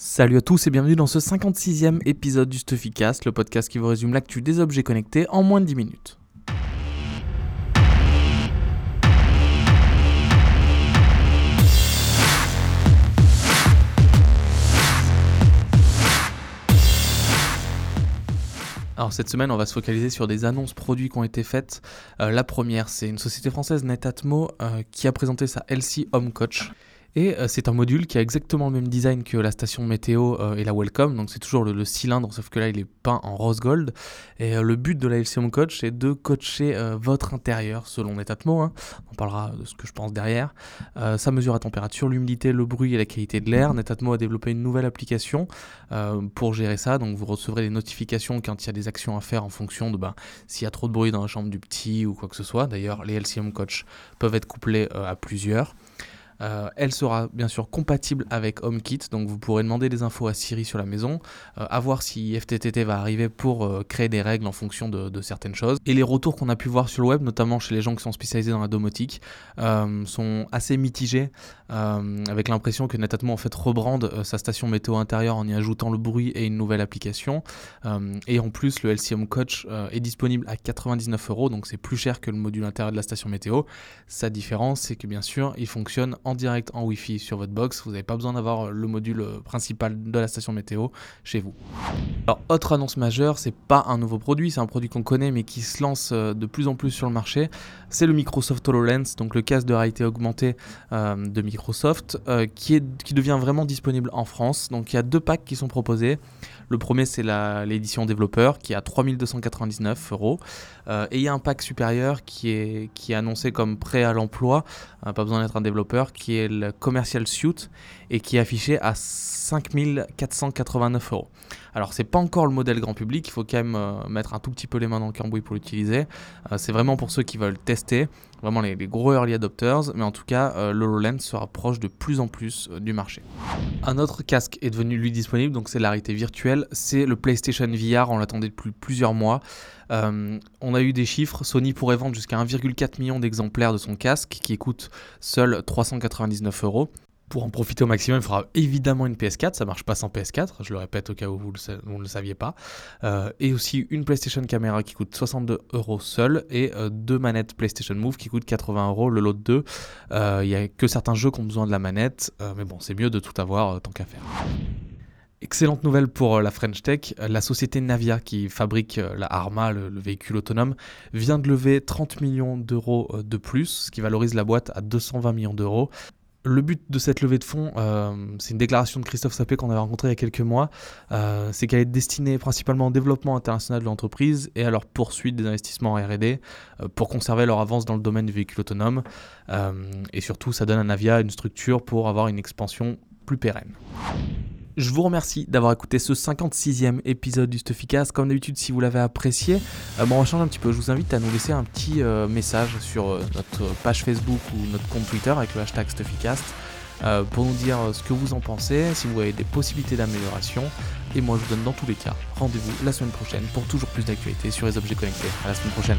Salut à tous et bienvenue dans ce 56e épisode du Stuffycast, le podcast qui vous résume l'actu des objets connectés en moins de 10 minutes. Alors cette semaine, on va se focaliser sur des annonces produits qui ont été faites. Euh, la première, c'est une société française, Netatmo, euh, qui a présenté sa LC Home Coach. Euh, c'est un module qui a exactement le même design que la station météo euh, et la Welcome, donc c'est toujours le, cylindre, sauf que là il est peint en rose gold. Et euh, le but de la LCM Coach, c'est de coacher votre intérieur selon Netatmo. Hein. On parlera de ce que je pense derrière. ça mesure la température, l'humidité, le bruit et la qualité de l'air. Netatmo a développé une nouvelle application pour gérer ça, donc vous recevrez des notifications quand il y a des actions à faire en fonction de ben, s'il y a trop de bruit dans la chambre du petit ou quoi que ce soit. D'ailleurs, les LCM Coach peuvent être couplés à plusieurs. Euh, elle sera bien sûr compatible avec HomeKit, donc vous pourrez demander des infos à Siri sur la maison, euh, à voir si FTTT va arriver pour euh, créer des règles en fonction de, certaines choses. Et les retours qu'on a pu voir sur le web, notamment chez les gens qui sont spécialisés dans la domotique, sont assez mitigés, avec l'impression que Netatmo en fait rebrande sa station météo intérieure en y ajoutant le bruit et une nouvelle application. et en plus, le LCM Coach est disponible à 99 euros, donc c'est plus cher que le module intérieur de la station météo. Sa différence, c'est que bien sûr, il fonctionne direct en Wi-Fi sur votre box. Vous n'avez pas besoin d'avoir le module principal de la station météo chez vous. Alors, autre annonce majeure, c'est pas un nouveau produit, c'est un produit qu'on connaît mais qui se lance euh, de plus en plus sur le marché. C'est le Microsoft HoloLens, donc le casque de réalité augmentée euh, de Microsoft, euh, qui, est, qui devient vraiment disponible en France. Donc, il y a deux packs qui sont proposés. Le premier, c'est l'édition développeur qui est à 3299 euros. et il y a un pack supérieur qui est, qui est annoncé comme prêt à l'emploi, pas besoin d'être un développeur, qui est le Commercial Suite et qui est affiché à 5489 euros. Alors c'est pas encore le modèle grand public, il faut quand même euh, mettre un tout petit peu les mains dans le cambouis pour l'utiliser. Euh, c'est vraiment pour ceux qui veulent tester, vraiment les, gros early adopters, mais en tout cas euh, l'HoloLens se rapproche de plus en plus du marché. Un autre casque est devenu lui disponible, donc c'est la réalité virtuelle, c'est le PlayStation VR, on l'attendait depuis plusieurs mois. On a eu des chiffres, Sony pourrait vendre jusqu'à 1,4 million d'exemplaires de son casque qui coûte seul 399 euros pour en profiter au maximum, il faudra évidemment une PS4, ça marche pas sans PS4, je le répète au cas où vous, ne le saviez pas. Euh, et aussi une PlayStation Camera qui coûte 62 euros seul et euh, deux manettes PlayStation Move qui coûtent 80 euros le lot de deux. Euh, il n'y a que certains jeux qui ont besoin de la manette, mais bon, c'est mieux de tout avoir tant qu'à faire. Excellente nouvelle pour la French Tech, la société Navia qui fabrique la Arma, le, le véhicule autonome, vient de lever 30 millions d'euros de plus, ce qui valorise la boîte à 220 millions d'euros. Le but de cette levée de fonds, euh, c'est une déclaration de Christophe Sapé qu'on avait rencontré il y a quelques mois, euh, c'est qu'elle est destinée principalement au développement international de l'entreprise et à leur poursuite des investissements en RD euh, pour conserver leur avance dans le domaine du véhicule autonome. et surtout, ça donne à Navia une structure pour avoir une expansion plus pérenne. Je vous remercie d'avoir écouté ce 56e épisode du Stuffycast. Comme d'habitude, si vous l'avez apprécié, euh, bon, on va changer un petit peu. Je vous invite à nous laisser un petit euh, message sur euh, notre page Facebook ou notre compte Twitter avec le hashtag Stuffycast pour nous dire ce que vous en pensez, si vous avez des possibilités d'amélioration. Et moi, je vous donne dans tous les cas rendez-vous la semaine prochaine pour toujours plus d'actualités sur les objets connectés. À la semaine prochaine.